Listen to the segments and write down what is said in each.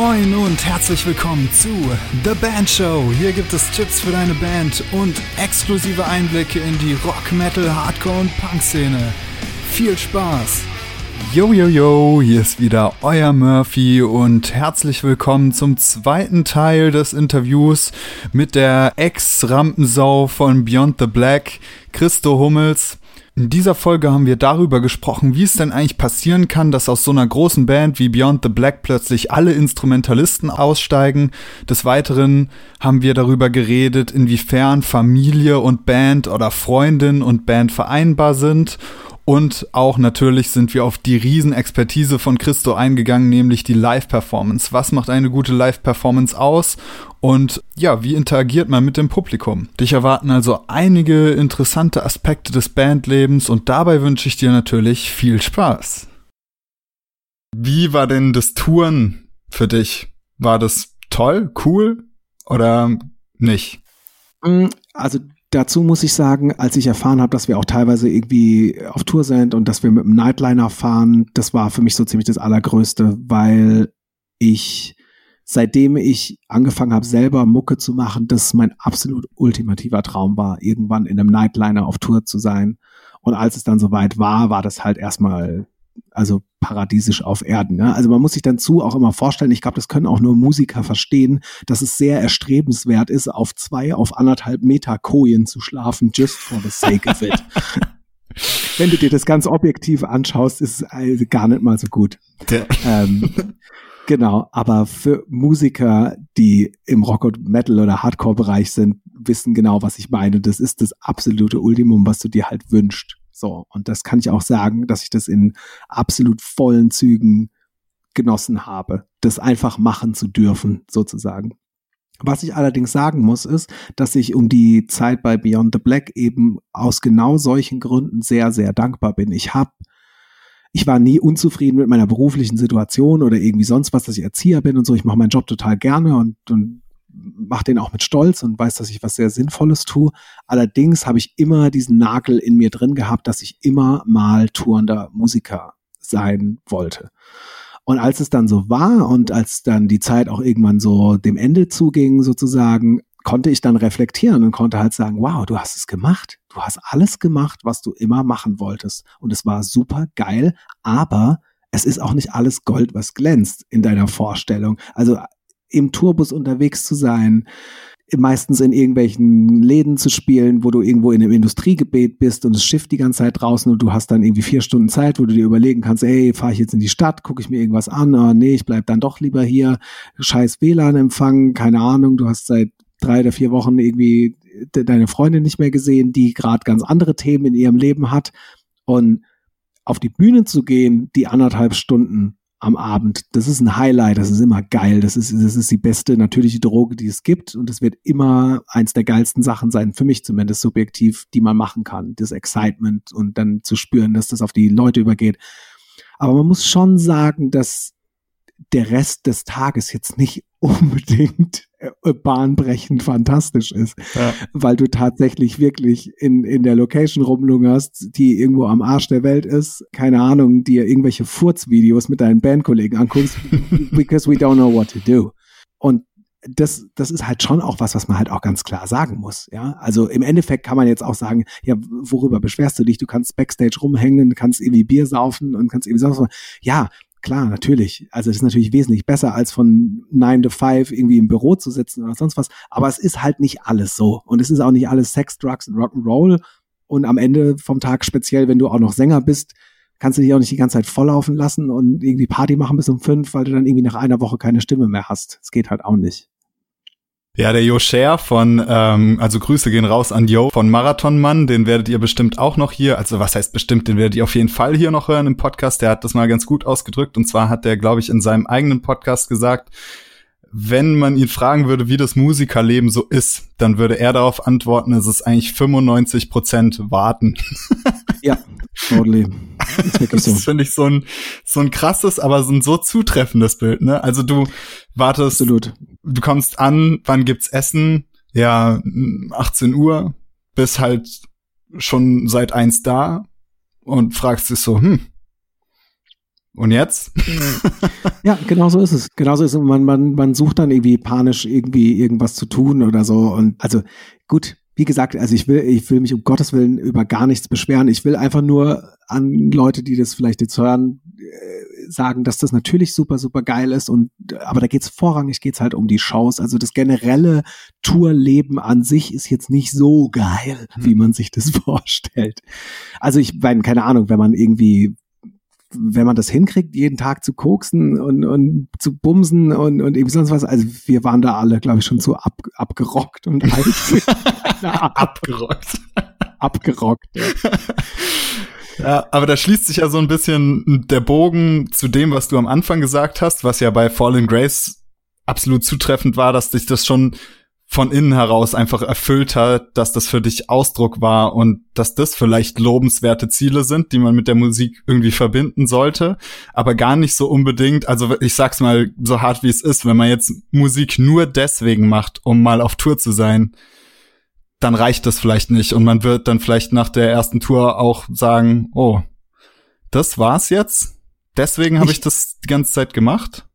Moin und herzlich willkommen zu The Band Show. Hier gibt es Tipps für deine Band und exklusive Einblicke in die Rock, Metal, Hardcore und Punk-Szene. Viel Spaß! Yo, yo, yo, hier ist wieder euer Murphy und herzlich willkommen zum zweiten Teil des Interviews mit der Ex-Rampensau von Beyond the Black, Christo Hummels. In dieser Folge haben wir darüber gesprochen, wie es denn eigentlich passieren kann, dass aus so einer großen Band wie Beyond the Black plötzlich alle Instrumentalisten aussteigen. Des Weiteren haben wir darüber geredet, inwiefern Familie und Band oder Freundin und Band vereinbar sind und auch natürlich sind wir auf die Riesenexpertise von Christo eingegangen, nämlich die Live-Performance. Was macht eine gute Live-Performance aus? Und ja, wie interagiert man mit dem Publikum? Dich erwarten also einige interessante Aspekte des Bandlebens und dabei wünsche ich dir natürlich viel Spaß. Wie war denn das Touren für dich? War das toll, cool oder nicht? Mm, also Dazu muss ich sagen, als ich erfahren habe, dass wir auch teilweise irgendwie auf Tour sind und dass wir mit dem Nightliner fahren, das war für mich so ziemlich das Allergrößte, weil ich, seitdem ich angefangen habe, selber Mucke zu machen, das mein absolut ultimativer Traum war, irgendwann in einem Nightliner auf Tour zu sein. Und als es dann soweit war, war das halt erstmal also paradiesisch auf Erden. Ne? Also man muss sich dann zu auch immer vorstellen, ich glaube, das können auch nur Musiker verstehen, dass es sehr erstrebenswert ist, auf zwei, auf anderthalb Meter Kojen zu schlafen, just for the sake of it. Wenn du dir das ganz objektiv anschaust, ist es also gar nicht mal so gut. Ähm, genau, aber für Musiker, die im Rock und Metal oder Hardcore-Bereich sind, wissen genau, was ich meine. Das ist das absolute Ultimum, was du dir halt wünschst. So, und das kann ich auch sagen, dass ich das in absolut vollen Zügen genossen habe, das einfach machen zu dürfen, sozusagen. Was ich allerdings sagen muss, ist, dass ich um die Zeit bei Beyond the Black eben aus genau solchen Gründen sehr, sehr dankbar bin. Ich habe ich war nie unzufrieden mit meiner beruflichen Situation oder irgendwie sonst was, dass ich Erzieher bin und so. Ich mache meinen Job total gerne und, und mache den auch mit Stolz und weiß, dass ich was sehr Sinnvolles tue. Allerdings habe ich immer diesen Nagel in mir drin gehabt, dass ich immer mal tourender Musiker sein wollte. Und als es dann so war und als dann die Zeit auch irgendwann so dem Ende zuging, sozusagen, konnte ich dann reflektieren und konnte halt sagen, wow, du hast es gemacht. Du hast alles gemacht, was du immer machen wolltest. Und es war super geil, aber es ist auch nicht alles Gold, was glänzt in deiner Vorstellung. Also im Tourbus unterwegs zu sein, meistens in irgendwelchen Läden zu spielen, wo du irgendwo in einem Industriegebiet bist und es schifft die ganze Zeit draußen und du hast dann irgendwie vier Stunden Zeit, wo du dir überlegen kannst, ey, fahre ich jetzt in die Stadt, gucke ich mir irgendwas an, oh, nee, ich bleib dann doch lieber hier, scheiß WLAN-Empfang, keine Ahnung, du hast seit drei oder vier Wochen irgendwie deine Freundin nicht mehr gesehen, die gerade ganz andere Themen in ihrem Leben hat und auf die Bühne zu gehen, die anderthalb Stunden am Abend. Das ist ein Highlight, das ist immer geil. Das ist, das ist die beste natürliche Droge, die es gibt. Und es wird immer eins der geilsten Sachen sein, für mich zumindest subjektiv, die man machen kann. Das Excitement und dann zu spüren, dass das auf die Leute übergeht. Aber man muss schon sagen, dass der Rest des Tages jetzt nicht unbedingt äh, bahnbrechend fantastisch ist, ja. weil du tatsächlich wirklich in, in der Location rumlungerst, die irgendwo am Arsch der Welt ist, keine Ahnung, dir irgendwelche Furzvideos mit deinen Bandkollegen anguckst, because we don't know what to do. Und das, das ist halt schon auch was, was man halt auch ganz klar sagen muss. Ja, also im Endeffekt kann man jetzt auch sagen, ja, worüber beschwerst du dich? Du kannst Backstage rumhängen, kannst irgendwie Bier saufen und kannst irgendwie sonst was. Ja, klar, natürlich. Also es ist natürlich wesentlich besser, als von 9 to 5 irgendwie im Büro zu sitzen oder sonst was. Aber es ist halt nicht alles so. Und es ist auch nicht alles Sex, Drugs und Rock'n'Roll. Und am Ende vom Tag, speziell wenn du auch noch Sänger bist, kannst du dich auch nicht die ganze Zeit volllaufen lassen und irgendwie Party machen bis um fünf, weil du dann irgendwie nach einer Woche keine Stimme mehr hast. Es geht halt auch nicht. Ja, der Jo Scher von, ähm, also Grüße gehen raus an Jo von Marathonmann, den werdet ihr bestimmt auch noch hier, also was heißt bestimmt, den werdet ihr auf jeden Fall hier noch hören im Podcast. Der hat das mal ganz gut ausgedrückt und zwar hat der, glaube ich, in seinem eigenen Podcast gesagt, wenn man ihn fragen würde, wie das Musikerleben so ist, dann würde er darauf antworten, es ist eigentlich 95 Prozent warten. Ja, totally. Das, das finde ich so ein, so ein krasses, aber so ein so zutreffendes Bild, ne? Also du wartest, Absolut. Du kommst an, wann gibt's Essen? Ja, 18 Uhr, bist halt schon seit eins da und fragst dich so, hm, Und jetzt? ja, genau so ist es. Genau so ist es. Man, man, man sucht dann irgendwie panisch irgendwie irgendwas zu tun oder so. Und also gut, wie gesagt, also ich will, ich will mich um Gottes Willen über gar nichts beschweren. Ich will einfach nur an Leute, die das vielleicht jetzt hören, sagen, dass das natürlich super, super geil ist. Und aber da geht's vorrangig geht's halt um die Shows. Also das generelle Tourleben an sich ist jetzt nicht so geil, hm. wie man sich das vorstellt. Also ich meine, keine Ahnung, wenn man irgendwie wenn man das hinkriegt, jeden Tag zu koksen und, und zu bumsen und, und irgendwie sonst was, also wir waren da alle, glaube ich, schon so ab, abgerockt und alt. abgerockt. abgerockt. Ja. Ja, aber da schließt sich ja so ein bisschen der Bogen zu dem, was du am Anfang gesagt hast, was ja bei Fallen Grace absolut zutreffend war, dass dich das schon von innen heraus einfach erfüllt hat, dass das für dich Ausdruck war und dass das vielleicht lobenswerte Ziele sind, die man mit der Musik irgendwie verbinden sollte, aber gar nicht so unbedingt, also ich sag's mal so hart wie es ist, wenn man jetzt Musik nur deswegen macht, um mal auf Tour zu sein, dann reicht das vielleicht nicht und man wird dann vielleicht nach der ersten Tour auch sagen, oh, das war's jetzt? Deswegen habe ich, ich das die ganze Zeit gemacht?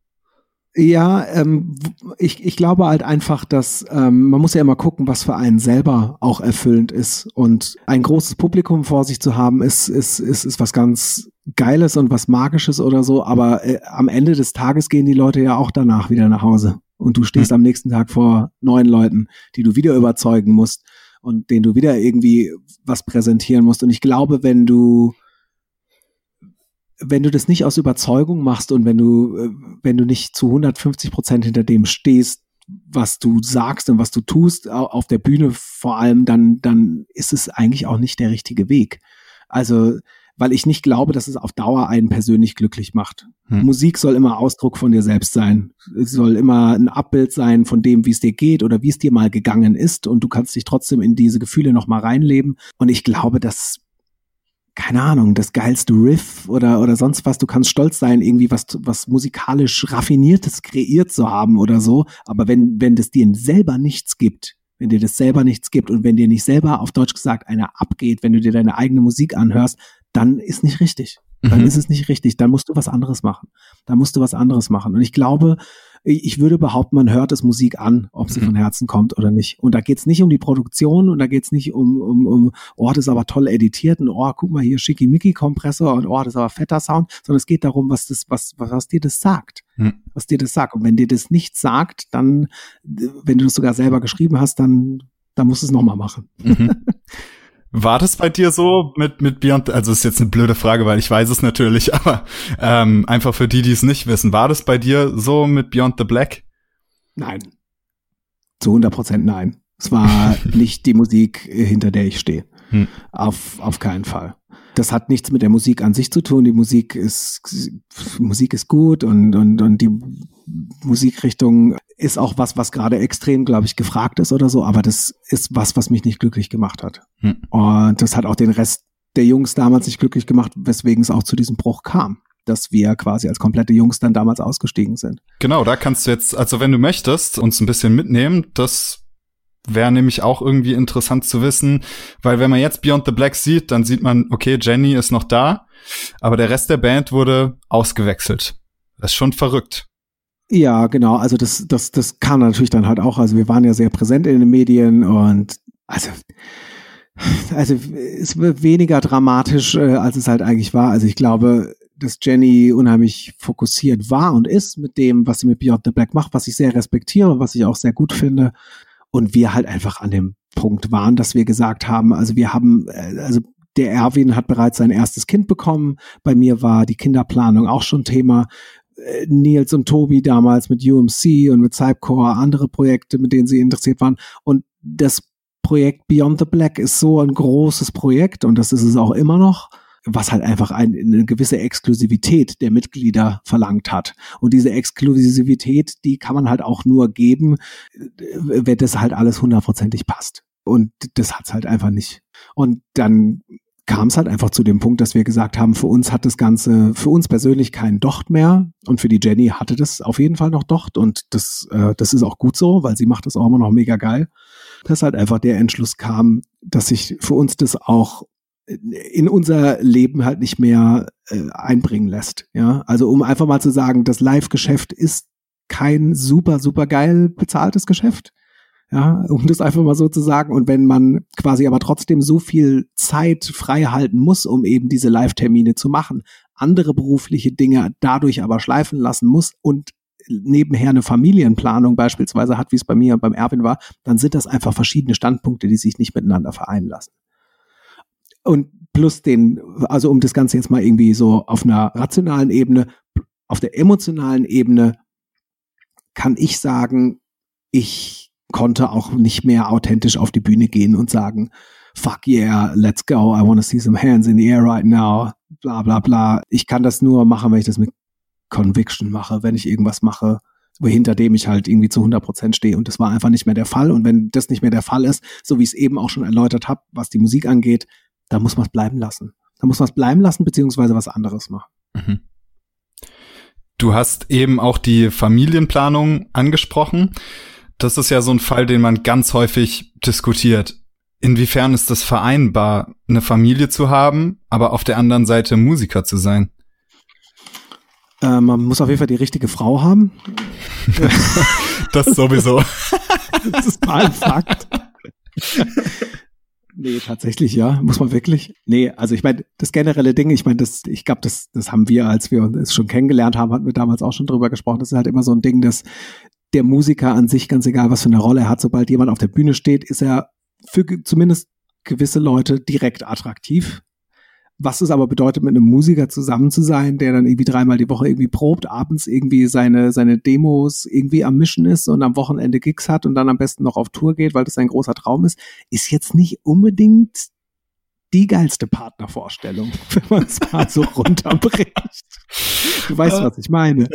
Ja, ähm, ich, ich glaube halt einfach, dass ähm, man muss ja immer gucken, was für einen selber auch erfüllend ist. Und ein großes Publikum vor sich zu haben, ist, ist, ist, ist was ganz Geiles und was Magisches oder so. Aber äh, am Ende des Tages gehen die Leute ja auch danach wieder nach Hause. Und du stehst mhm. am nächsten Tag vor neuen Leuten, die du wieder überzeugen musst und denen du wieder irgendwie was präsentieren musst. Und ich glaube, wenn du wenn du das nicht aus Überzeugung machst und wenn du, äh, wenn du nicht zu 150 Prozent hinter dem stehst, was du sagst und was du tust, auf der Bühne vor allem, dann, dann ist es eigentlich auch nicht der richtige Weg. Also, weil ich nicht glaube, dass es auf Dauer einen persönlich glücklich macht. Hm. Musik soll immer Ausdruck von dir selbst sein. Es soll immer ein Abbild sein von dem, wie es dir geht oder wie es dir mal gegangen ist und du kannst dich trotzdem in diese Gefühle noch mal reinleben. Und ich glaube, dass keine Ahnung, das geilste Riff oder, oder sonst was. Du kannst stolz sein, irgendwie was, was musikalisch raffiniertes kreiert zu haben oder so. Aber wenn, wenn das dir selber nichts gibt, wenn dir das selber nichts gibt und wenn dir nicht selber auf Deutsch gesagt einer abgeht, wenn du dir deine eigene Musik anhörst, dann ist nicht richtig. Dann mhm. ist es nicht richtig. Dann musst du was anderes machen. Dann musst du was anderes machen. Und ich glaube, ich würde behaupten, man hört es Musik an, ob sie mhm. von Herzen kommt oder nicht. Und da geht's nicht um die Produktion und da geht's nicht um, um, um, oh, das ist aber toll editiert und oh, guck mal hier Schickimicki-Kompressor und oh, das ist aber fetter Sound, sondern es geht darum, was das, was, was, was dir das sagt. Mhm. Was dir das sagt. Und wenn dir das nicht sagt, dann, wenn du das sogar selber geschrieben hast, dann, dann musst du es nochmal machen. Mhm. War das bei dir so mit, mit Beyond, also ist jetzt eine blöde Frage, weil ich weiß es natürlich, aber ähm, einfach für die, die es nicht wissen, war das bei dir so mit Beyond the Black? Nein. Zu 100 Prozent nein. Es war nicht die Musik, hinter der ich stehe. Hm. Auf, auf keinen Fall. Das hat nichts mit der Musik an sich zu tun. Die Musik ist, Musik ist gut und, und, und die Musikrichtung ist auch was, was gerade extrem, glaube ich, gefragt ist oder so, aber das ist was, was mich nicht glücklich gemacht hat. Hm. Und das hat auch den Rest der Jungs damals nicht glücklich gemacht, weswegen es auch zu diesem Bruch kam dass wir quasi als komplette Jungs dann damals ausgestiegen sind. Genau, da kannst du jetzt, also wenn du möchtest, uns ein bisschen mitnehmen, das wäre nämlich auch irgendwie interessant zu wissen, weil wenn man jetzt Beyond the Black sieht, dann sieht man, okay, Jenny ist noch da, aber der Rest der Band wurde ausgewechselt. Das ist schon verrückt. Ja, genau. Also das, das, das kann natürlich dann halt auch. Also wir waren ja sehr präsent in den Medien und also, also es wird weniger dramatisch, äh, als es halt eigentlich war. Also ich glaube, dass Jenny unheimlich fokussiert war und ist mit dem, was sie mit Beyond the Black macht, was ich sehr respektiere, was ich auch sehr gut finde. Und wir halt einfach an dem Punkt waren, dass wir gesagt haben, also wir haben, äh, also der Erwin hat bereits sein erstes Kind bekommen. Bei mir war die Kinderplanung auch schon Thema. Äh, Nils und Tobi damals mit UMC und mit Cypcore, andere Projekte, mit denen sie interessiert waren. Und das Projekt Beyond the Black ist so ein großes Projekt und das ist es auch immer noch, was halt einfach ein, eine gewisse Exklusivität der Mitglieder verlangt hat. Und diese Exklusivität, die kann man halt auch nur geben, wenn das halt alles hundertprozentig passt. Und das hat's halt einfach nicht. Und dann kam es halt einfach zu dem Punkt, dass wir gesagt haben, für uns hat das Ganze, für uns persönlich keinen Docht mehr und für die Jenny hatte das auf jeden Fall noch Docht und das, äh, das ist auch gut so, weil sie macht das auch immer noch mega geil. Dass halt einfach der Entschluss kam, dass sich für uns das auch in unser Leben halt nicht mehr äh, einbringen lässt. Ja, also um einfach mal zu sagen, das Live-Geschäft ist kein super, super geil bezahltes Geschäft. Ja, um das einfach mal so zu sagen. Und wenn man quasi aber trotzdem so viel Zeit frei halten muss, um eben diese Live-Termine zu machen, andere berufliche Dinge dadurch aber schleifen lassen muss und nebenher eine Familienplanung beispielsweise hat, wie es bei mir und beim Erwin war, dann sind das einfach verschiedene Standpunkte, die sich nicht miteinander vereinen lassen. Und plus den, also um das Ganze jetzt mal irgendwie so auf einer rationalen Ebene, auf der emotionalen Ebene kann ich sagen, ich konnte auch nicht mehr authentisch auf die Bühne gehen und sagen, fuck yeah, let's go, I want to see some hands in the air right now, bla bla bla. Ich kann das nur machen, wenn ich das mit Conviction mache, wenn ich irgendwas mache, hinter dem ich halt irgendwie zu 100 Prozent stehe. Und das war einfach nicht mehr der Fall. Und wenn das nicht mehr der Fall ist, so wie ich es eben auch schon erläutert habe, was die Musik angeht, da muss man es bleiben lassen. Da muss man es bleiben lassen, beziehungsweise was anderes machen. Mhm. Du hast eben auch die Familienplanung angesprochen. Das ist ja so ein Fall, den man ganz häufig diskutiert. Inwiefern ist das vereinbar, eine Familie zu haben, aber auf der anderen Seite Musiker zu sein? Äh, man muss auf jeden Fall die richtige Frau haben. das sowieso. das ist mal ein Fakt. Nee, tatsächlich, ja. Muss man wirklich? Nee, also ich meine, das generelle Ding, ich meine, das, ich glaube, das, das haben wir, als wir uns schon kennengelernt haben, hatten wir damals auch schon drüber gesprochen. Das ist halt immer so ein Ding, dass der Musiker an sich, ganz egal, was für eine Rolle er hat, sobald jemand auf der Bühne steht, ist er für zumindest gewisse Leute direkt attraktiv. Was es aber bedeutet, mit einem Musiker zusammen zu sein, der dann irgendwie dreimal die Woche irgendwie probt, abends irgendwie seine, seine Demos irgendwie am Mischen ist und am Wochenende Gigs hat und dann am besten noch auf Tour geht, weil das sein großer Traum ist, ist jetzt nicht unbedingt die geilste Partnervorstellung, wenn man es mal so runterbricht. Du weißt, was ich meine.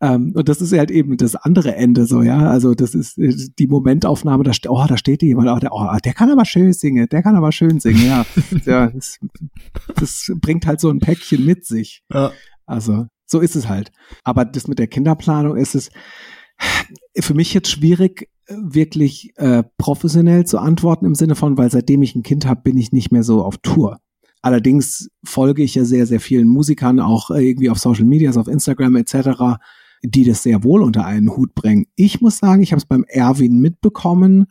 Ähm, und das ist halt eben das andere Ende so, ja. Also das ist äh, die Momentaufnahme, da, steht, oh, da steht jemand, oh der, oh, der kann aber schön singen, der kann aber schön singen, ja. ja das, das bringt halt so ein Päckchen mit sich. Ja. Also so ist es halt. Aber das mit der Kinderplanung ist es für mich jetzt schwierig, wirklich äh, professionell zu antworten im Sinne von, weil seitdem ich ein Kind habe, bin ich nicht mehr so auf Tour. Allerdings folge ich ja sehr, sehr vielen Musikern, auch äh, irgendwie auf Social Medias, auf Instagram etc., die das sehr wohl unter einen Hut bringen. Ich muss sagen, ich habe es beim Erwin mitbekommen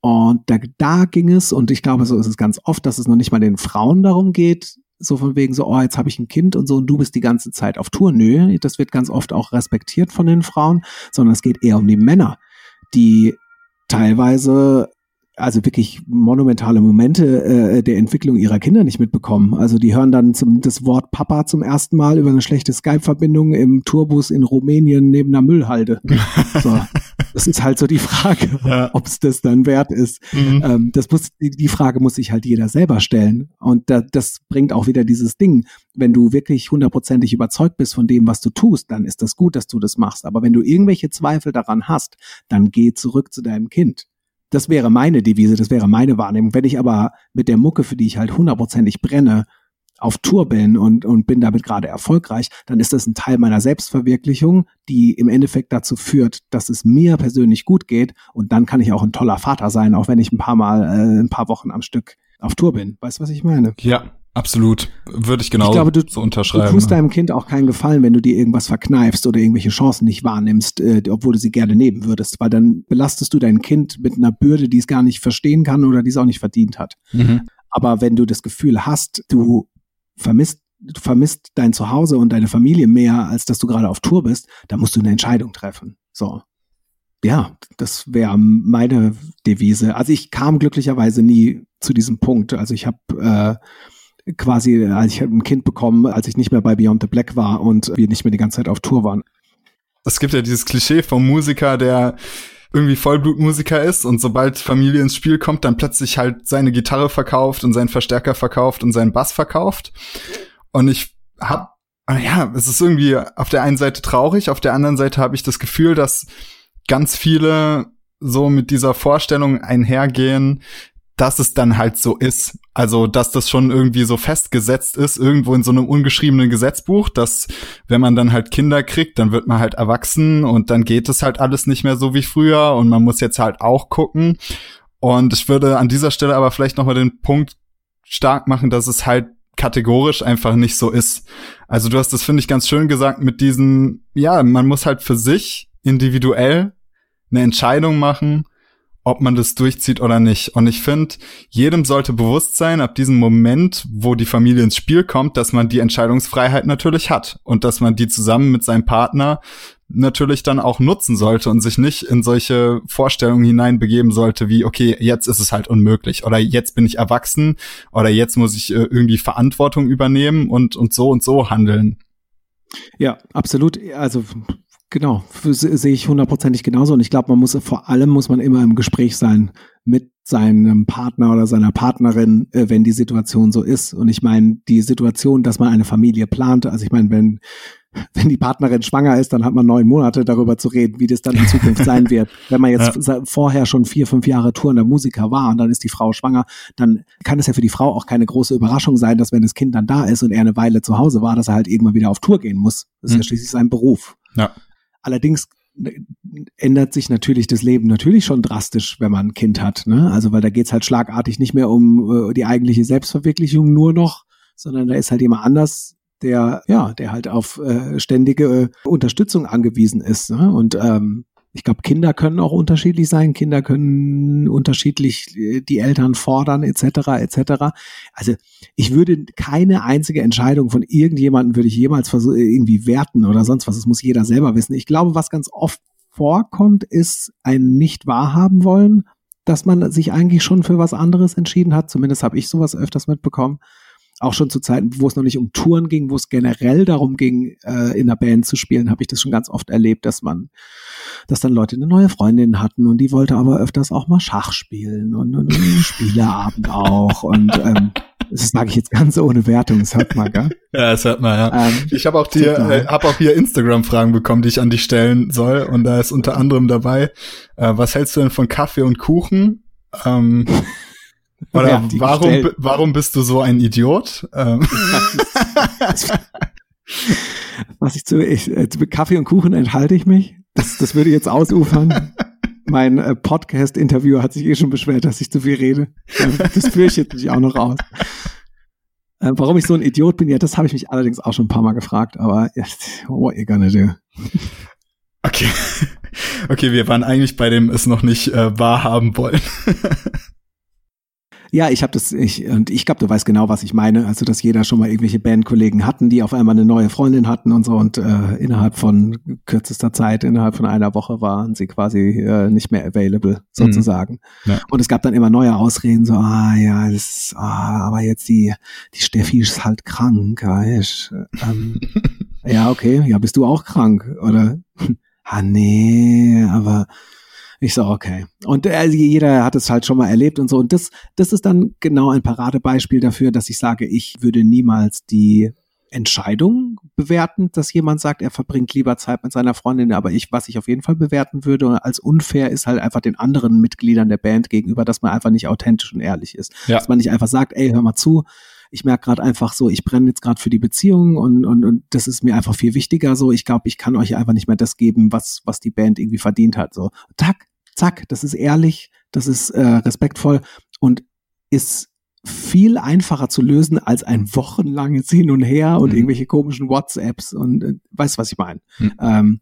und da, da ging es, und ich glaube, so ist es ganz oft, dass es noch nicht mal den Frauen darum geht, so von wegen so, oh, jetzt habe ich ein Kind und so und du bist die ganze Zeit auf Tour. Nö, das wird ganz oft auch respektiert von den Frauen, sondern es geht eher um die Männer die teilweise also wirklich monumentale Momente äh, der Entwicklung ihrer Kinder nicht mitbekommen. Also die hören dann zum, das Wort Papa zum ersten Mal über eine schlechte Skype-Verbindung im Tourbus in Rumänien neben einer Müllhalde. So. Das ist halt so die Frage, ja. ob es das dann wert ist. Mhm. Ähm, das muss, die, Frage muss sich halt jeder selber stellen. Und da, das bringt auch wieder dieses Ding. Wenn du wirklich hundertprozentig überzeugt bist von dem, was du tust, dann ist das gut, dass du das machst. Aber wenn du irgendwelche Zweifel daran hast, dann geh zurück zu deinem Kind das wäre meine Devise, das wäre meine Wahrnehmung. Wenn ich aber mit der Mucke, für die ich halt hundertprozentig brenne, auf Tour bin und, und bin damit gerade erfolgreich, dann ist das ein Teil meiner Selbstverwirklichung, die im Endeffekt dazu führt, dass es mir persönlich gut geht und dann kann ich auch ein toller Vater sein, auch wenn ich ein paar Mal, äh, ein paar Wochen am Stück auf Tour bin. Weißt du, was ich meine? Ja, Absolut, würde ich genau ich glaube, du, so unterschreiben. Du tust deinem Kind auch keinen Gefallen, wenn du dir irgendwas verkneifst oder irgendwelche Chancen nicht wahrnimmst, äh, obwohl du sie gerne nehmen würdest, weil dann belastest du dein Kind mit einer Bürde, die es gar nicht verstehen kann oder die es auch nicht verdient hat. Mhm. Aber wenn du das Gefühl hast, du vermisst du vermisst dein Zuhause und deine Familie mehr, als dass du gerade auf Tour bist, dann musst du eine Entscheidung treffen. So. Ja, das wäre meine Devise. Also ich kam glücklicherweise nie zu diesem Punkt. Also ich habe äh, quasi, als ich ein Kind bekommen, als ich nicht mehr bei Beyond the Black war und wir nicht mehr die ganze Zeit auf Tour waren. Es gibt ja dieses Klischee vom Musiker, der irgendwie Vollblutmusiker ist und sobald Familie ins Spiel kommt, dann plötzlich halt seine Gitarre verkauft und seinen Verstärker verkauft und seinen Bass verkauft. Und ich hab, ja, es ist irgendwie auf der einen Seite traurig, auf der anderen Seite habe ich das Gefühl, dass ganz viele so mit dieser Vorstellung einhergehen, dass es dann halt so ist. Also, dass das schon irgendwie so festgesetzt ist, irgendwo in so einem ungeschriebenen Gesetzbuch, dass wenn man dann halt Kinder kriegt, dann wird man halt erwachsen und dann geht es halt alles nicht mehr so wie früher und man muss jetzt halt auch gucken. Und ich würde an dieser Stelle aber vielleicht nochmal den Punkt stark machen, dass es halt kategorisch einfach nicht so ist. Also du hast das, finde ich, ganz schön gesagt mit diesem, ja, man muss halt für sich individuell eine Entscheidung machen, ob man das durchzieht oder nicht. Und ich finde, jedem sollte bewusst sein, ab diesem Moment, wo die Familie ins Spiel kommt, dass man die Entscheidungsfreiheit natürlich hat und dass man die zusammen mit seinem Partner natürlich dann auch nutzen sollte und sich nicht in solche Vorstellungen hineinbegeben sollte, wie, okay, jetzt ist es halt unmöglich oder jetzt bin ich erwachsen oder jetzt muss ich äh, irgendwie Verantwortung übernehmen und, und so und so handeln. Ja, absolut. Also Genau, sehe ich hundertprozentig genauso. Und ich glaube, man muss vor allem muss man immer im Gespräch sein mit seinem Partner oder seiner Partnerin, äh, wenn die Situation so ist. Und ich meine, die Situation, dass man eine Familie plant, also ich meine, wenn wenn die Partnerin schwanger ist, dann hat man neun Monate darüber zu reden, wie das dann in Zukunft sein wird. Wenn man jetzt ja. vorher schon vier, fünf Jahre tourender Musiker war und dann ist die Frau schwanger, dann kann es ja für die Frau auch keine große Überraschung sein, dass wenn das Kind dann da ist und er eine Weile zu Hause war, dass er halt irgendwann wieder auf Tour gehen muss. Das ist mhm. ja schließlich sein Beruf. Ja. Allerdings äh, ändert sich natürlich das Leben natürlich schon drastisch, wenn man ein Kind hat. Ne? Also weil da geht's halt schlagartig nicht mehr um äh, die eigentliche Selbstverwirklichung nur noch, sondern da ist halt jemand anders, der ja, der halt auf äh, ständige äh, Unterstützung angewiesen ist. Ne? Und ähm, ich glaube, Kinder können auch unterschiedlich sein. Kinder können unterschiedlich äh, die Eltern fordern, etc., etc. Also ich würde keine einzige Entscheidung von irgendjemandem würde ich jemals irgendwie werten oder sonst was. Das muss jeder selber wissen. Ich glaube, was ganz oft vorkommt, ist ein nicht wahrhaben wollen, dass man sich eigentlich schon für was anderes entschieden hat. Zumindest habe ich sowas öfters mitbekommen auch schon zu Zeiten, wo es noch nicht um Touren ging, wo es generell darum ging, äh, in der Band zu spielen, habe ich das schon ganz oft erlebt, dass man, dass dann Leute eine neue Freundin hatten und die wollte aber öfters auch mal Schach spielen und, und einen Spieleabend auch und ähm, das sage ich jetzt ganz ohne Wertung, das hört man, gell? Ja, das hört man, ja. Ähm, ich habe auch, dir, äh, hab auch hier Instagram-Fragen bekommen, die ich an dich stellen soll. Und da ist unter anderem dabei, äh, was hältst du denn von Kaffee und Kuchen? Ähm, Oder warum, warum bist du so ein Idiot? Ähm. Was ich zu, ich, äh, Kaffee und Kuchen enthalte ich mich. Das, das würde jetzt ausufern. mein äh, Podcast-Interviewer hat sich eh schon beschwert, dass ich zu viel rede. Das führe ich jetzt nicht auch noch raus. Äh, warum ich so ein Idiot bin, ja, das habe ich mich allerdings auch schon ein paar Mal gefragt, aber what you gonna do? Okay. Okay, wir waren eigentlich bei dem es noch nicht äh, wahrhaben wollen. Ja, ich habe das, ich, und ich glaube, du weißt genau, was ich meine. Also, dass jeder schon mal irgendwelche Bandkollegen hatten, die auf einmal eine neue Freundin hatten und so und äh, innerhalb von kürzester Zeit, innerhalb von einer Woche waren sie quasi äh, nicht mehr available, mhm. sozusagen. Mhm. Ja. Und es gab dann immer neue Ausreden, so, ah ja, das, ah, aber jetzt die, die Steffi ist halt krank, weißt ähm, Ja, okay, ja, bist du auch krank, oder? ah, nee, aber ich so, okay. Und äh, jeder hat es halt schon mal erlebt und so. Und das, das ist dann genau ein Paradebeispiel dafür, dass ich sage, ich würde niemals die Entscheidung bewerten, dass jemand sagt, er verbringt lieber Zeit mit seiner Freundin, aber ich, was ich auf jeden Fall bewerten würde als unfair, ist halt einfach den anderen Mitgliedern der Band gegenüber, dass man einfach nicht authentisch und ehrlich ist. Ja. Dass man nicht einfach sagt, ey, hör mal zu, ich merke gerade einfach so, ich brenne jetzt gerade für die Beziehung und, und, und das ist mir einfach viel wichtiger. So, ich glaube, ich kann euch einfach nicht mehr das geben, was, was die Band irgendwie verdient hat. So, tack, zack, das ist ehrlich, das ist äh, respektvoll und ist viel einfacher zu lösen als ein wochenlanges Hin und Her und mhm. irgendwelche komischen WhatsApps und äh, weißt was ich meine. Mhm. Ähm,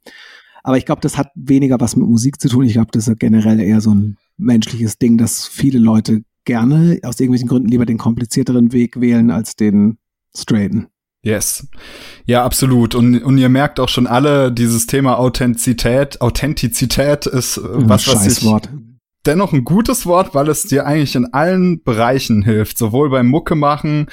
aber ich glaube, das hat weniger was mit Musik zu tun. Ich glaube, das ist generell eher so ein menschliches Ding, dass viele Leute gerne aus irgendwelchen Gründen lieber den komplizierteren Weg wählen als den straighten. Yes. Ja, absolut. Und, und ihr merkt auch schon alle, dieses Thema Authentizität, Authentizität ist äh, was, was ich Wort. dennoch ein gutes Wort, weil es dir eigentlich in allen Bereichen hilft, sowohl beim Mucke machen,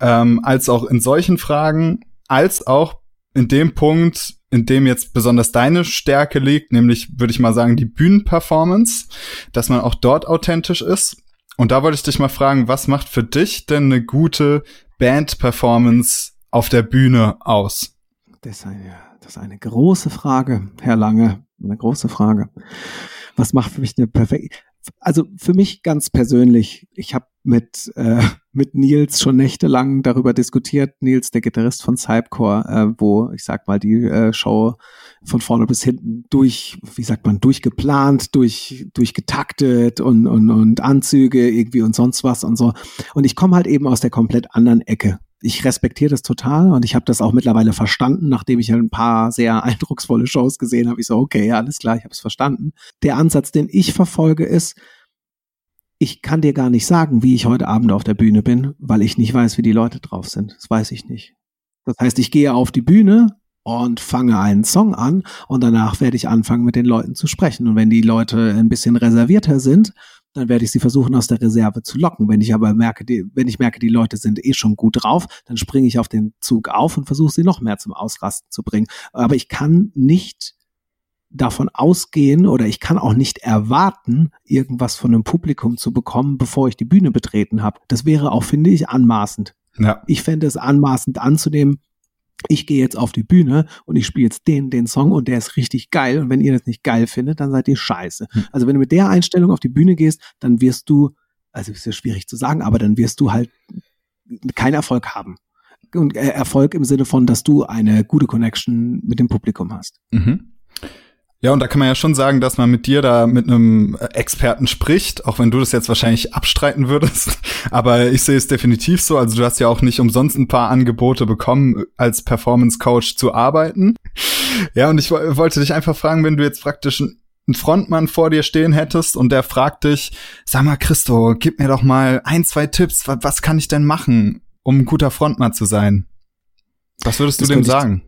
ähm, als auch in solchen Fragen, als auch in dem Punkt, in dem jetzt besonders deine Stärke liegt, nämlich würde ich mal sagen, die Bühnenperformance, dass man auch dort authentisch ist. Und da wollte ich dich mal fragen, was macht für dich denn eine gute Band-Performance auf der Bühne aus? Das ist eine, das ist eine große Frage, Herr Lange. Eine große Frage. Was macht für mich eine perfekte, also für mich ganz persönlich, ich habe mit, äh, mit Nils schon nächtelang darüber diskutiert. Nils, der Gitarrist von Cypcore, äh, wo ich sag mal die äh, Show von vorne bis hinten durch, wie sagt man, durchgeplant, durch durchgetaktet und und und Anzüge irgendwie und sonst was und so. Und ich komme halt eben aus der komplett anderen Ecke. Ich respektiere das total und ich habe das auch mittlerweile verstanden, nachdem ich ein paar sehr eindrucksvolle Shows gesehen habe. Ich so, okay, alles klar, ich habe es verstanden. Der Ansatz, den ich verfolge, ist, ich kann dir gar nicht sagen, wie ich heute Abend auf der Bühne bin, weil ich nicht weiß, wie die Leute drauf sind. Das weiß ich nicht. Das heißt, ich gehe auf die Bühne und fange einen Song an und danach werde ich anfangen, mit den Leuten zu sprechen. Und wenn die Leute ein bisschen reservierter sind, dann werde ich sie versuchen, aus der Reserve zu locken. Wenn ich aber merke, die, wenn ich merke, die Leute sind eh schon gut drauf, dann springe ich auf den Zug auf und versuche sie noch mehr zum Ausrasten zu bringen. Aber ich kann nicht davon ausgehen oder ich kann auch nicht erwarten, irgendwas von einem Publikum zu bekommen, bevor ich die Bühne betreten habe. Das wäre auch, finde ich, anmaßend. Ja. Ich fände es anmaßend anzunehmen, ich gehe jetzt auf die Bühne und ich spiele jetzt den, den Song und der ist richtig geil. Und wenn ihr das nicht geil findet, dann seid ihr scheiße. Hm. Also wenn du mit der Einstellung auf die Bühne gehst, dann wirst du, also ist ja schwierig zu sagen, aber dann wirst du halt keinen Erfolg haben. Und äh, Erfolg im Sinne von, dass du eine gute Connection mit dem Publikum hast. Mhm. Ja, und da kann man ja schon sagen, dass man mit dir da mit einem Experten spricht, auch wenn du das jetzt wahrscheinlich abstreiten würdest. Aber ich sehe es definitiv so. Also du hast ja auch nicht umsonst ein paar Angebote bekommen, als Performance Coach zu arbeiten. Ja, und ich wollte dich einfach fragen, wenn du jetzt praktisch einen Frontmann vor dir stehen hättest und der fragt dich, sag mal, Christo, gib mir doch mal ein, zwei Tipps. Was kann ich denn machen, um ein guter Frontmann zu sein? Was würdest du das dem sagen?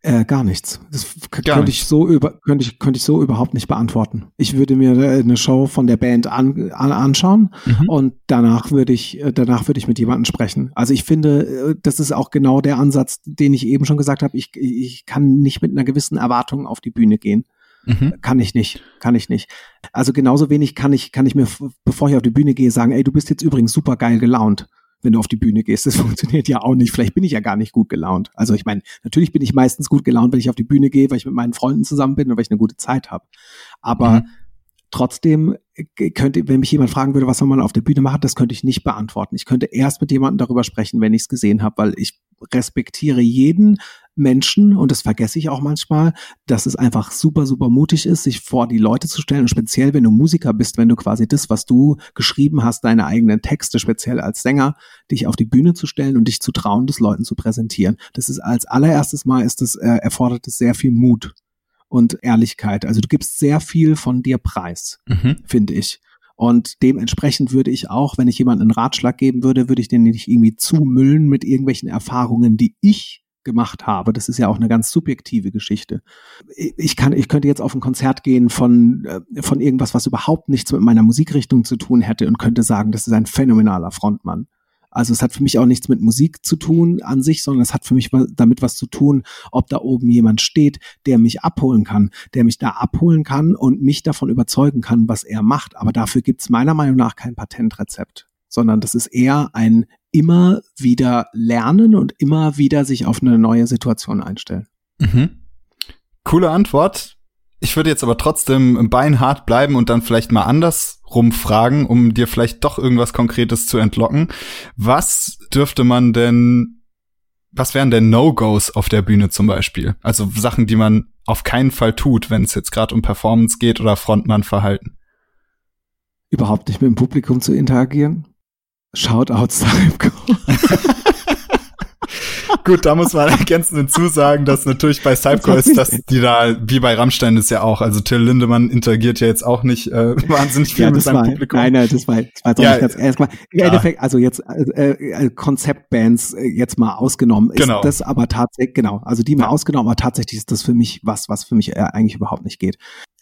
Äh, gar nichts. Das gar könnte nicht. ich so über könnte ich könnte ich so überhaupt nicht beantworten. Ich würde mir äh, eine Show von der Band an, an, anschauen mhm. und danach würde ich äh, danach würde ich mit jemandem sprechen. Also ich finde, äh, das ist auch genau der Ansatz, den ich eben schon gesagt habe. Ich ich kann nicht mit einer gewissen Erwartung auf die Bühne gehen. Mhm. Kann ich nicht, kann ich nicht. Also genauso wenig kann ich, kann ich mir, bevor ich auf die Bühne gehe, sagen, ey, du bist jetzt übrigens super geil gelaunt wenn du auf die Bühne gehst. Das funktioniert ja auch nicht. Vielleicht bin ich ja gar nicht gut gelaunt. Also ich meine, natürlich bin ich meistens gut gelaunt, wenn ich auf die Bühne gehe, weil ich mit meinen Freunden zusammen bin und weil ich eine gute Zeit habe. Aber mhm. trotzdem könnte, wenn mich jemand fragen würde, was soll man auf der Bühne machen, das könnte ich nicht beantworten. Ich könnte erst mit jemandem darüber sprechen, wenn ich es gesehen habe, weil ich respektiere jeden Menschen, und das vergesse ich auch manchmal, dass es einfach super, super mutig ist, sich vor die Leute zu stellen. Und speziell, wenn du Musiker bist, wenn du quasi das, was du geschrieben hast, deine eigenen Texte, speziell als Sänger, dich auf die Bühne zu stellen und dich zu trauen, das Leuten zu präsentieren. Das ist als allererstes Mal ist es, äh, erfordert es sehr viel Mut und Ehrlichkeit. Also du gibst sehr viel von dir preis, mhm. finde ich. Und dementsprechend würde ich auch, wenn ich jemandem einen Ratschlag geben würde, würde ich den nicht irgendwie zumüllen mit irgendwelchen Erfahrungen, die ich gemacht habe. Das ist ja auch eine ganz subjektive Geschichte. Ich kann, ich könnte jetzt auf ein Konzert gehen von, äh, von irgendwas, was überhaupt nichts mit meiner Musikrichtung zu tun hätte und könnte sagen, das ist ein phänomenaler Frontmann. Also es hat für mich auch nichts mit Musik zu tun an sich, sondern es hat für mich damit was zu tun, ob da oben jemand steht, der mich abholen kann, der mich da abholen kann und mich davon überzeugen kann, was er macht. Aber dafür gibt es meiner Meinung nach kein Patentrezept, sondern das ist eher ein immer wieder lernen und immer wieder sich auf eine neue Situation einstellen. Mhm. Coole Antwort. Ich würde jetzt aber trotzdem beinhart bleiben und dann vielleicht mal anders rumfragen, um dir vielleicht doch irgendwas Konkretes zu entlocken. Was dürfte man denn, was wären denn No-Gos auf der Bühne zum Beispiel? Also Sachen, die man auf keinen Fall tut, wenn es jetzt gerade um Performance geht oder Frontmann-Verhalten. Überhaupt nicht mit dem Publikum zu interagieren. Shoutouts Gut, da muss man ergänzend hinzusagen, dass natürlich bei Cypcore ist, dass die da, wie bei Rammstein ist ja auch, also Till Lindemann interagiert ja jetzt auch nicht äh, wahnsinnig viel ja, mit seinem war, Publikum. Nein, nein, das war, das war ja, nicht ganz erstmal. Im ja. Endeffekt, also jetzt äh, äh, Konzeptbands äh, jetzt mal ausgenommen, ist genau. das aber tatsächlich, genau, also die mal ausgenommen, aber tatsächlich ist das für mich was, was für mich äh, eigentlich überhaupt nicht geht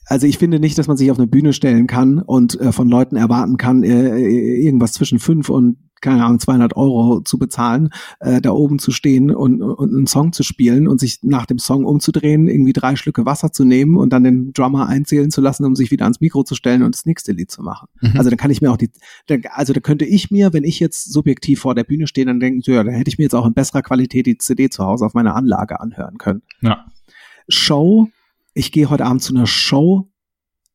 also ich finde nicht, dass man sich auf eine Bühne stellen kann und äh, von Leuten erwarten kann, äh, äh irgendwas zwischen fünf und keine Ahnung 200 Euro zu bezahlen, äh, da oben zu stehen und, und einen Song zu spielen und sich nach dem Song umzudrehen, irgendwie drei Schlücke Wasser zu nehmen und dann den Drummer einzählen zu lassen, um sich wieder ans Mikro zu stellen und das nächste Lied zu machen. Mhm. Also dann kann ich mir auch die, also da könnte ich mir, wenn ich jetzt subjektiv vor der Bühne stehe, dann denken, ja, da hätte ich mir jetzt auch in besserer Qualität die CD zu Hause auf meiner Anlage anhören können. Ja. Show ich gehe heute Abend zu einer Show,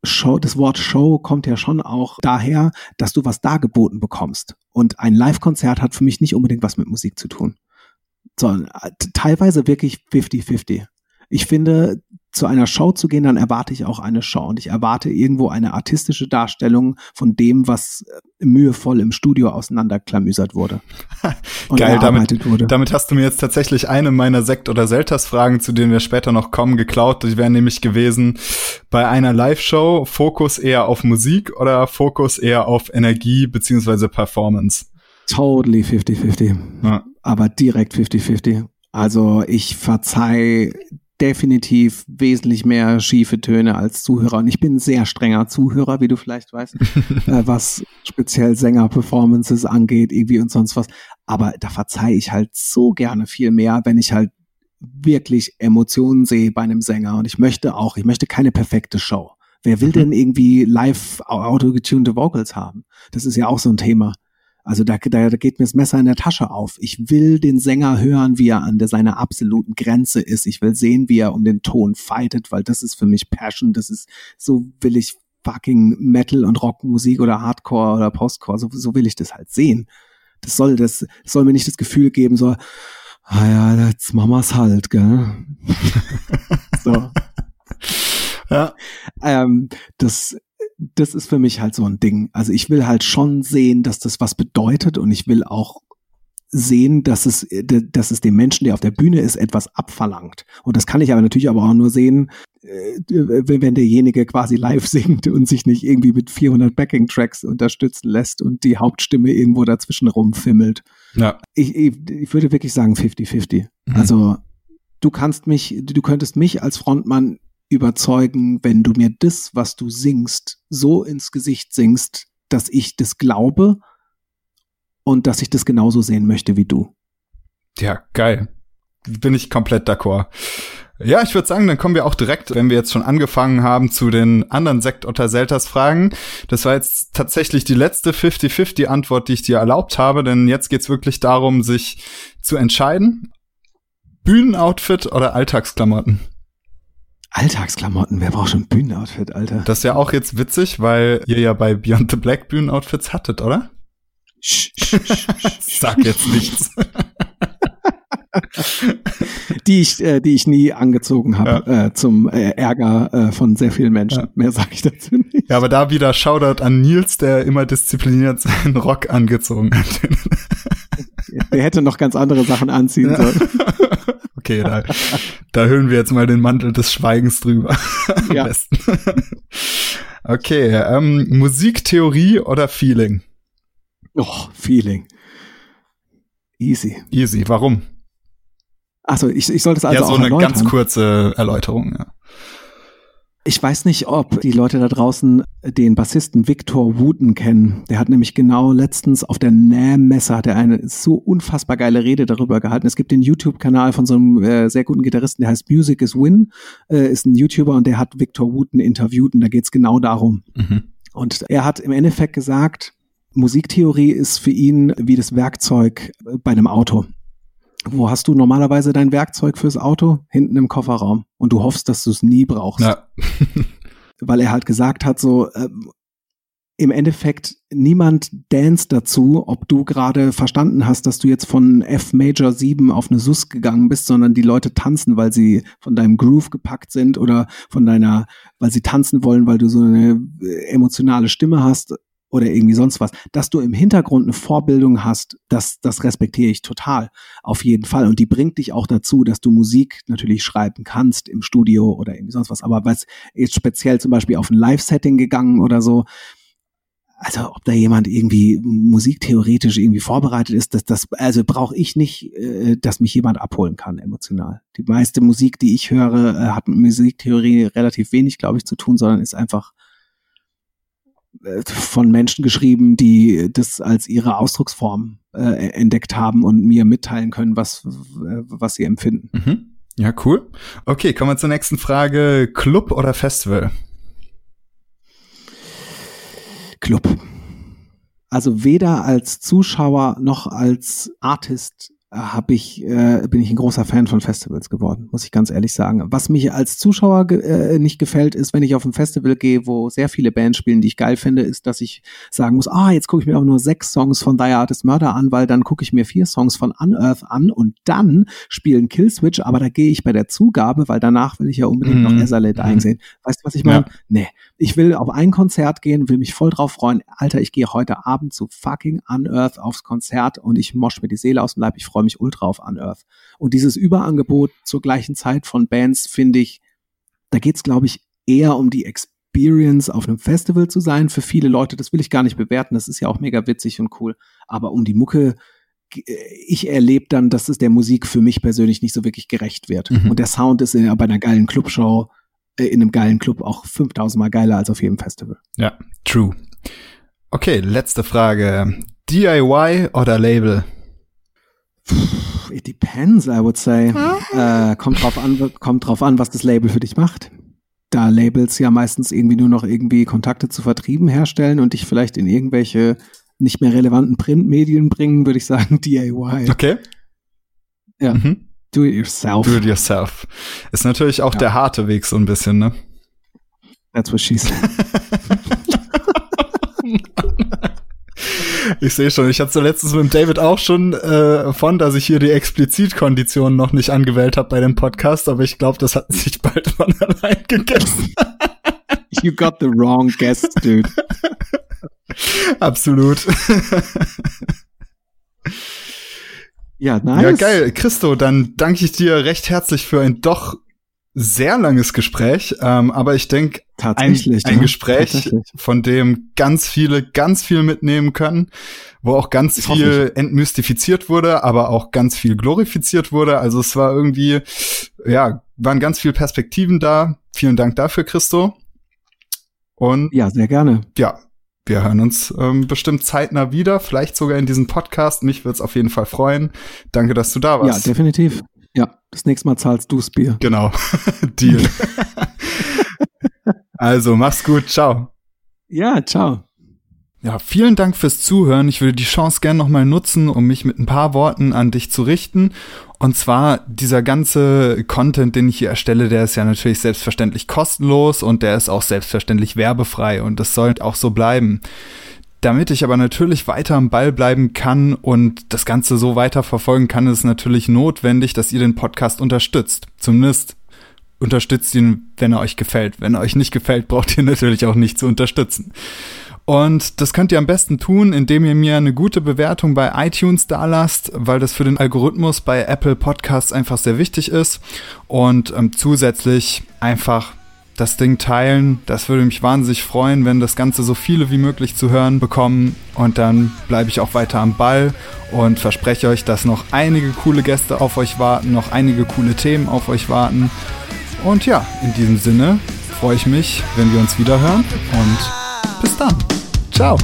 Show, das Wort Show kommt ja schon auch daher, dass du was dargeboten bekommst. Und ein Live-Konzert hat für mich nicht unbedingt was mit Musik zu tun. Sondern äh, teilweise wirklich 50-50. Ich finde, zu einer Show zu gehen, dann erwarte ich auch eine Show und ich erwarte irgendwo eine artistische Darstellung von dem, was äh, mühevoll im Studio auseinanderklamüsert wurde. Geil, damit, wurde. damit hast du mir jetzt tatsächlich eine meiner Sekt- oder Selters-Fragen, zu denen wir später noch kommen, geklaut. Die wären nämlich gewesen, bei einer Live-Show Fokus eher auf Musik oder Fokus eher auf Energie beziehungsweise Performance? Totally 50-50. Ja. Aber direkt 50-50. Also ich verzeih definitiv wesentlich mehr schiefe Töne als Zuhörer. Und ich bin ein sehr strenger Zuhörer, wie du vielleicht weißt, äh, was speziell Sänger-Performances angeht, irgendwie und sonst was. Aber da verzeihe ich halt so gerne viel mehr, wenn ich halt wirklich Emotionen sehe bei einem Sänger. Und ich möchte auch, ich möchte keine perfekte Show. Wer will mhm. denn irgendwie live autogetunte Vocals haben? Das ist ja auch so ein Thema. Also da, da, da geht mir das Messer in der Tasche auf. Ich will den Sänger hören, wie er an der, seiner absoluten Grenze ist. Ich will sehen, wie er um den Ton fightet, weil das ist für mich Passion. Das ist, so will ich fucking Metal und Rockmusik oder Hardcore oder Postcore, so, so will ich das halt sehen. Das soll, das soll mir nicht das Gefühl geben, so, ah ja, jetzt machen wir's halt, gell? so. Ja. Ähm, das, das ist für mich halt so ein Ding. Also ich will halt schon sehen, dass das was bedeutet und ich will auch sehen, dass es, dass es dem Menschen, der auf der Bühne ist, etwas abverlangt. Und das kann ich aber natürlich aber auch nur sehen, äh, wenn derjenige quasi live singt und sich nicht irgendwie mit 400 Backing-Tracks unterstützen lässt und die Hauptstimme irgendwo dazwischen rumfimmelt. Ja. Ich, ich, ich würde wirklich sagen 50-50. Mhm. Also du kannst mich, du könntest mich als Frontmann überzeugen, wenn du mir das, was du singst, so ins Gesicht singst, dass ich das glaube und dass ich das genauso sehen möchte wie du. Ja, geil. Bin ich komplett d'accord. Ja, ich würde sagen, dann kommen wir auch direkt, wenn wir jetzt schon angefangen haben, zu den anderen Sekt- oder Selters-Fragen. Das war jetzt tatsächlich die letzte 50-50-Antwort, die ich dir erlaubt habe, denn jetzt geht's wirklich darum, sich zu entscheiden. Bühnenoutfit oder Alltagsklamotten? Alltagsklamotten, wer braucht schon ein Bühnenoutfit, Alter? Das ist ja auch jetzt witzig, weil ihr ja bei Beyond the Black Bühnenoutfits hattet, oder? Sag jetzt nichts. die ich, äh, die ich nie angezogen habe, ja. äh, zum äh, Ärger äh, von sehr vielen Menschen. Ja. Mehr sage ich dazu nicht. Ja, aber da wieder Shoutout an Nils, der immer diszipliniert seinen Rock angezogen hat. der hätte noch ganz andere Sachen anziehen ja. sollen. Okay, da, da hüllen wir jetzt mal den Mantel des Schweigens drüber. Am ja. besten. Okay, ähm, Musiktheorie oder Feeling? Oh, Feeling. Easy. Easy, warum? Achso, ich, ich sollte es also Ja, so eine erläutern. ganz kurze Erläuterung, ja. Ich weiß nicht, ob die Leute da draußen den Bassisten Victor Wooten kennen. Der hat nämlich genau letztens auf der NAM-Messe hat er eine so unfassbar geile Rede darüber gehalten. Es gibt den YouTube-Kanal von so einem äh, sehr guten Gitarristen, der heißt Music is Win, äh, ist ein YouTuber und der hat Victor Wooten interviewt und da geht's genau darum. Mhm. Und er hat im Endeffekt gesagt, Musiktheorie ist für ihn wie das Werkzeug bei einem Auto. Wo hast du normalerweise dein Werkzeug fürs Auto? Hinten im Kofferraum. Und du hoffst, dass du es nie brauchst. Ja. Weil er halt gesagt hat, so, äh, im Endeffekt niemand dance dazu, ob du gerade verstanden hast, dass du jetzt von F Major 7 auf eine Sus gegangen bist, sondern die Leute tanzen, weil sie von deinem Groove gepackt sind oder von deiner, weil sie tanzen wollen, weil du so eine äh, emotionale Stimme hast oder irgendwie sonst was, dass du im Hintergrund eine Vorbildung hast, das, das respektiere ich total, auf jeden Fall. Und die bringt dich auch dazu, dass du Musik natürlich schreiben kannst im Studio oder irgendwie sonst was. Aber was jetzt speziell zum Beispiel auf ein Live-Setting gegangen oder so, also ob da jemand irgendwie musiktheoretisch irgendwie vorbereitet ist, das, das also brauche ich nicht, äh, dass mich jemand abholen kann emotional. Die meiste Musik, die ich höre, äh, hat mit Musiktheorie relativ wenig, glaube ich, zu tun, sondern ist einfach von Menschen geschrieben, die das als ihre Ausdrucksform äh, entdeckt haben und mir mitteilen können, was, was sie empfinden. Mhm. Ja, cool. Okay, kommen wir zur nächsten Frage. Club oder Festival? Club. Also weder als Zuschauer noch als Artist habe ich, äh, bin ich ein großer Fan von Festivals geworden, muss ich ganz ehrlich sagen. Was mich als Zuschauer ge äh, nicht gefällt, ist, wenn ich auf ein Festival gehe, wo sehr viele Bands spielen, die ich geil finde, ist, dass ich sagen muss, ah, jetzt gucke ich mir auch nur sechs Songs von Die Artist Murder an, weil dann gucke ich mir vier Songs von Unearth an und dann spielen Killswitch, aber da gehe ich bei der Zugabe, weil danach will ich ja unbedingt mm. noch mhm. Ezalid mm. einsehen. Weißt du, was ich meine? Ja. Nee. Ich will auf ein Konzert gehen, will mich voll drauf freuen. Alter, ich gehe heute Abend zu fucking Unearth aufs Konzert und ich mosch mir die Seele aus dem Leib. Ich freue mich ultra auf Unearth. Und dieses Überangebot zur gleichen Zeit von Bands finde ich, da geht's glaube ich eher um die Experience auf einem Festival zu sein für viele Leute. Das will ich gar nicht bewerten. Das ist ja auch mega witzig und cool. Aber um die Mucke ich erlebe dann, dass es der Musik für mich persönlich nicht so wirklich gerecht wird. Mhm. Und der Sound ist in, bei einer geilen Clubshow äh, in einem geilen Club auch 5000 Mal geiler als auf jedem Festival. Ja, true. Okay, letzte Frage. DIY oder Label? It depends, I would say. Äh, kommt drauf an, kommt drauf an, was das Label für dich macht. Da Labels ja meistens irgendwie nur noch irgendwie Kontakte zu Vertrieben herstellen und dich vielleicht in irgendwelche nicht mehr relevanten Printmedien bringen, würde ich sagen DIY. Okay. Ja. Mhm. Do it yourself. Do it yourself. Ist natürlich auch ja. der harte Weg so ein bisschen, ne? That's what she said. ich sehe schon, ich hatte so letztens mit David auch schon äh, von, dass ich hier die Explizitkonditionen noch nicht angewählt habe bei dem Podcast, aber ich glaube, das hat sich bald von allein gegessen. you got the wrong guest, dude. Absolut. Ja, nice. Ja, geil. Christo, dann danke ich dir recht herzlich für ein doch sehr langes Gespräch, ähm, aber ich denke, ein, ein ja, Gespräch, von dem ganz viele ganz viel mitnehmen können, wo auch ganz ich viel entmystifiziert wurde, aber auch ganz viel glorifiziert wurde. Also es war irgendwie, ja, waren ganz viele Perspektiven da. Vielen Dank dafür, Christo. Und ja, sehr gerne. Ja, wir hören uns ähm, bestimmt zeitnah wieder, vielleicht sogar in diesem Podcast. Mich würde es auf jeden Fall freuen. Danke, dass du da warst. Ja, definitiv. Ja, das nächste Mal zahlst du's Bier. Genau. Deal. also, mach's gut. Ciao. Ja, ciao. Ja, vielen Dank fürs Zuhören. Ich würde die Chance gerne nochmal nutzen, um mich mit ein paar Worten an dich zu richten. Und zwar dieser ganze Content, den ich hier erstelle, der ist ja natürlich selbstverständlich kostenlos und der ist auch selbstverständlich werbefrei und das sollte auch so bleiben. Damit ich aber natürlich weiter am Ball bleiben kann und das Ganze so weiter verfolgen kann, ist es natürlich notwendig, dass ihr den Podcast unterstützt. Zumindest unterstützt ihn, wenn er euch gefällt. Wenn er euch nicht gefällt, braucht ihr natürlich auch nicht zu unterstützen. Und das könnt ihr am besten tun, indem ihr mir eine gute Bewertung bei iTunes da lasst, weil das für den Algorithmus bei Apple Podcasts einfach sehr wichtig ist. Und ähm, zusätzlich einfach das Ding teilen. Das würde mich wahnsinnig freuen, wenn das Ganze so viele wie möglich zu hören bekommen. Und dann bleibe ich auch weiter am Ball und verspreche euch, dass noch einige coole Gäste auf euch warten, noch einige coole Themen auf euch warten. Und ja, in diesem Sinne freue ich mich, wenn wir uns wieder hören und bis dann. Ciao.